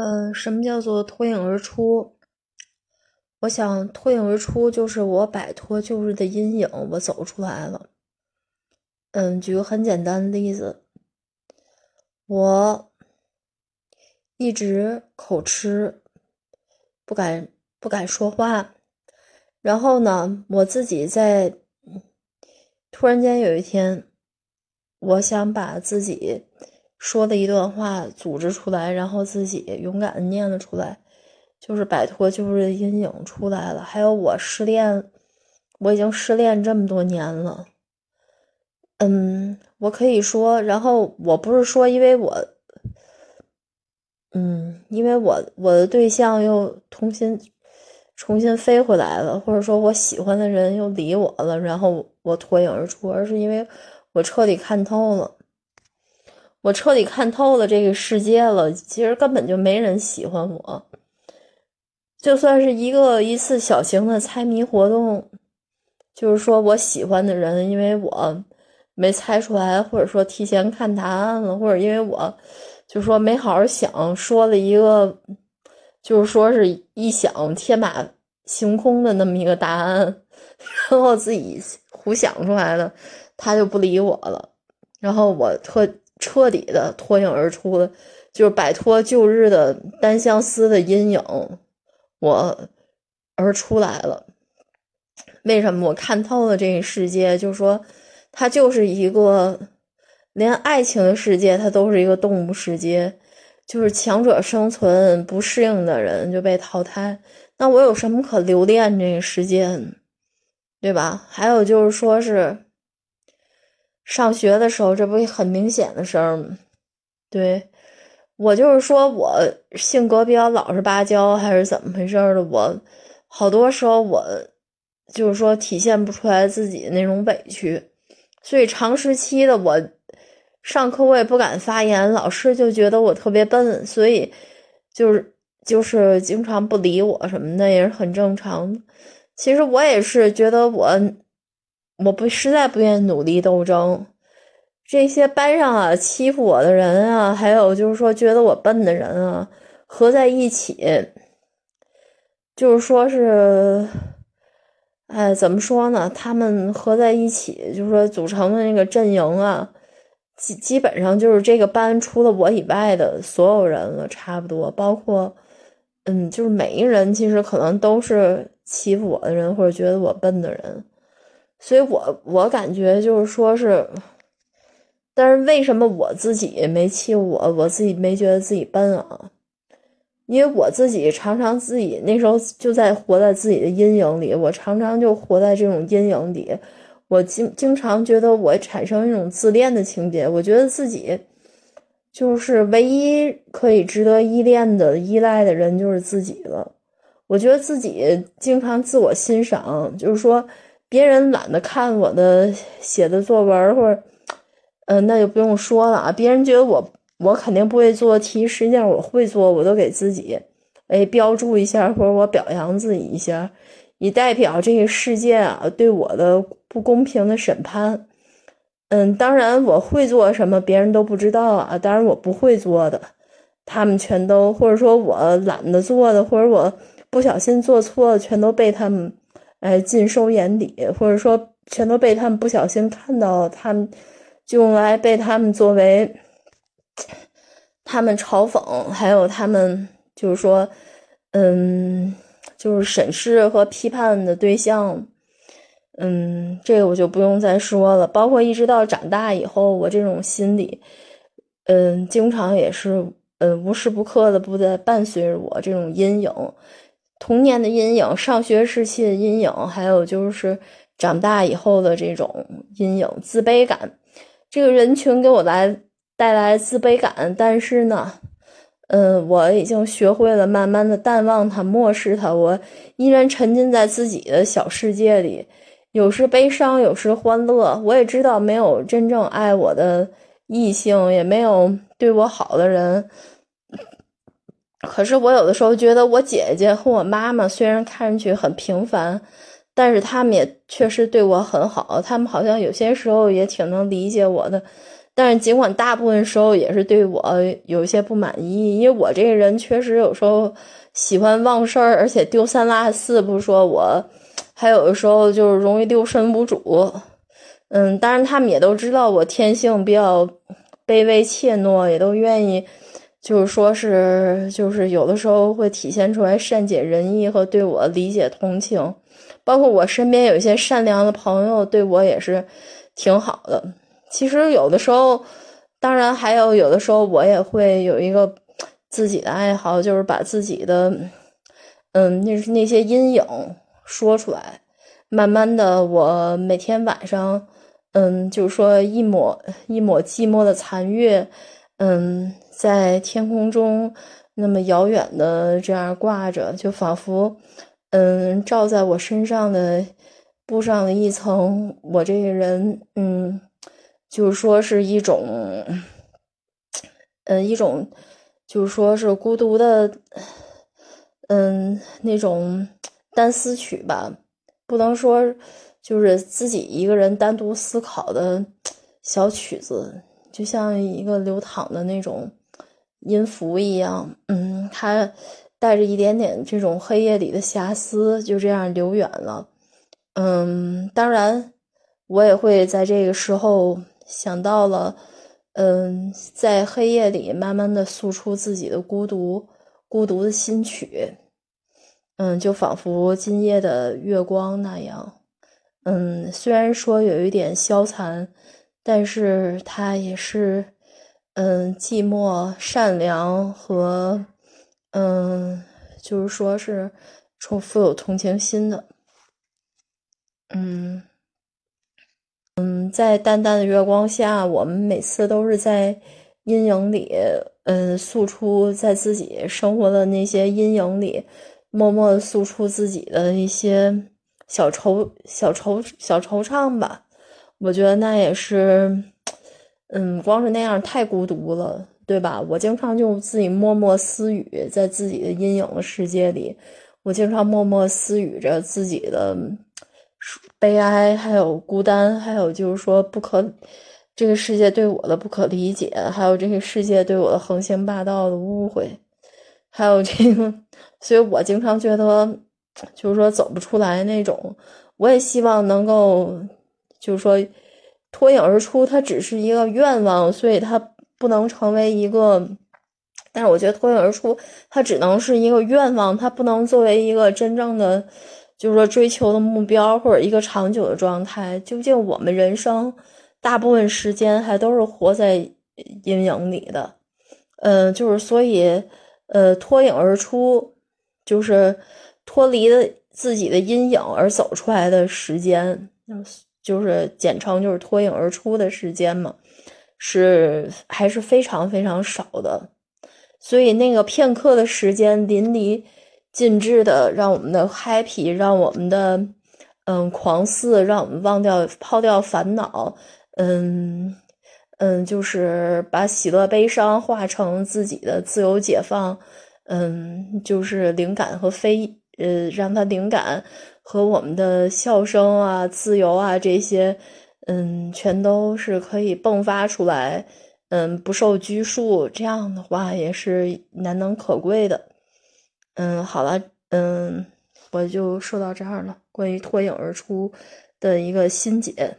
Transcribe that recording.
呃，什么叫做脱颖而出？我想脱颖而出就是我摆脱旧日的阴影，我走出来了。嗯，举个很简单的例子，我一直口吃，不敢不敢说话。然后呢，我自己在突然间有一天，我想把自己。说的一段话组织出来，然后自己勇敢的念了出来，就是摆脱旧日的阴影出来了。还有我失恋，我已经失恋这么多年了。嗯，我可以说，然后我不是说因为我，嗯，因为我我的对象又重新重新飞回来了，或者说我喜欢的人又理我了，然后我脱颖而出，而是因为我彻底看透了。我彻底看透了这个世界了，其实根本就没人喜欢我。就算是一个一次小型的猜谜活动，就是说我喜欢的人，因为我没猜出来，或者说提前看答案了，或者因为我就说没好好想，说了一个就是说是一想天马行空的那么一个答案，然后自己胡想出来的，他就不理我了，然后我特。彻底的脱颖而出了，就是摆脱旧日的单相思的阴影，我而出来了。为什么我看透了这个世界？就是说，它就是一个连爱情的世界，它都是一个动物世界，就是强者生存，不适应的人就被淘汰。那我有什么可留恋这个世界，对吧？还有就是说是。上学的时候，这不很明显的事儿吗？对我就是说，我性格比较老实巴交，还是怎么回事儿的？我好多时候，我就是说体现不出来自己那种委屈，所以长时期的我上课我也不敢发言，老师就觉得我特别笨，所以就是就是经常不理我什么的，也是很正常的。其实我也是觉得我。我不实在不愿意努力斗争，这些班上啊欺负我的人啊，还有就是说觉得我笨的人啊，合在一起，就是说是，哎，怎么说呢？他们合在一起，就是说组成的那个阵营啊，基基本上就是这个班除了我以外的所有人了，差不多，包括，嗯，就是每一个人其实可能都是欺负我的人，或者觉得我笨的人。所以，我我感觉就是说是，但是为什么我自己没气我，我自己没觉得自己笨啊？因为我自己常常自己那时候就在活在自己的阴影里，我常常就活在这种阴影里，我经经常觉得我产生一种自恋的情节，我觉得自己就是唯一可以值得依恋的、依赖的人就是自己了。我觉得自己经常自我欣赏，就是说。别人懒得看我的写的作文，或者，嗯，那就不用说了啊。别人觉得我我肯定不会做题，实际上我会做，我都给自己哎标注一下，或者我表扬自己一下，以代表这个世界啊对我的不公平的审判。嗯，当然我会做什么，别人都不知道啊。当然我不会做的，他们全都或者说我懒得做的，或者我不小心做错了，全都被他们。哎，尽收眼底，或者说全都被他们不小心看到，他们就用来被他们作为他们嘲讽，还有他们就是说，嗯，就是审视和批判的对象。嗯，这个我就不用再说了。包括一直到长大以后，我这种心理，嗯，经常也是，嗯，无时不刻的不在伴随着我这种阴影。童年的阴影，上学时期的阴影，还有就是长大以后的这种阴影，自卑感。这个人群给我来带来自卑感，但是呢，嗯，我已经学会了慢慢的淡忘它，漠视它。我依然沉浸在自己的小世界里，有时悲伤，有时欢乐。我也知道没有真正爱我的异性，也没有对我好的人。可是我有的时候觉得，我姐姐和我妈妈虽然看上去很平凡，但是他们也确实对我很好。他们好像有些时候也挺能理解我的，但是尽管大部分时候也是对我有一些不满意，因为我这个人确实有时候喜欢忘事儿，而且丢三落四，不说我，还有的时候就是容易丢神无主。嗯，当然他们也都知道我天性比较卑微怯懦，也都愿意，就是说是就是有的时候会体现出来善解人意和对我理解同情，包括我身边有一些善良的朋友对我也是挺好的。其实有的时候，当然还有有的时候我也会有一个自己的爱好，就是把自己的嗯那那些阴影说出来，慢慢的我每天晚上。嗯，就是说一抹一抹寂寞的残月，嗯，在天空中那么遥远的这样挂着，就仿佛嗯照在我身上的布上了一层，我这个人嗯，就是说是一种嗯一种，就是说是孤独的嗯那种单丝曲吧，不能说。就是自己一个人单独思考的小曲子，就像一个流淌的那种音符一样。嗯，它带着一点点这种黑夜里的瑕疵，就这样流远了。嗯，当然，我也会在这个时候想到了，嗯，在黑夜里慢慢的诉出自己的孤独，孤独的心曲。嗯，就仿佛今夜的月光那样。嗯，虽然说有一点消残，但是它也是，嗯，寂寞、善良和，嗯，就是说是，充富有同情心的。嗯，嗯，在淡淡的月光下，我们每次都是在阴影里，嗯，诉出在自己生活的那些阴影里，默默的诉出自己的一些。小惆小惆小惆怅吧，我觉得那也是，嗯，光是那样太孤独了，对吧？我经常就自己默默私语，在自己的阴影的世界里，我经常默默私语着自己的悲哀，还有孤单，还有就是说不可这个世界对我的不可理解，还有这个世界对我的横行霸道的误会，还有这个，所以我经常觉得。就是说走不出来那种，我也希望能够，就是说脱颖而出。它只是一个愿望，所以它不能成为一个。但是我觉得脱颖而出，它只能是一个愿望，它不能作为一个真正的，就是说追求的目标或者一个长久的状态。究竟我们人生大部分时间还都是活在阴影里的，嗯，就是所以，呃，脱颖而出就是。脱离了自己的阴影而走出来的时间，就是简称就是脱颖而出的时间嘛，是还是非常非常少的。所以那个片刻的时间，淋漓尽致的让我们的 happy，让我们的嗯狂肆，让我们忘掉抛掉烦恼，嗯嗯，就是把喜乐悲伤化成自己的自由解放，嗯，就是灵感和飞。呃，让他灵感和我们的笑声啊、自由啊这些，嗯，全都是可以迸发出来，嗯，不受拘束，这样的话也是难能可贵的。嗯，好了，嗯，我就说到这儿了，关于脱颖而出的一个心结。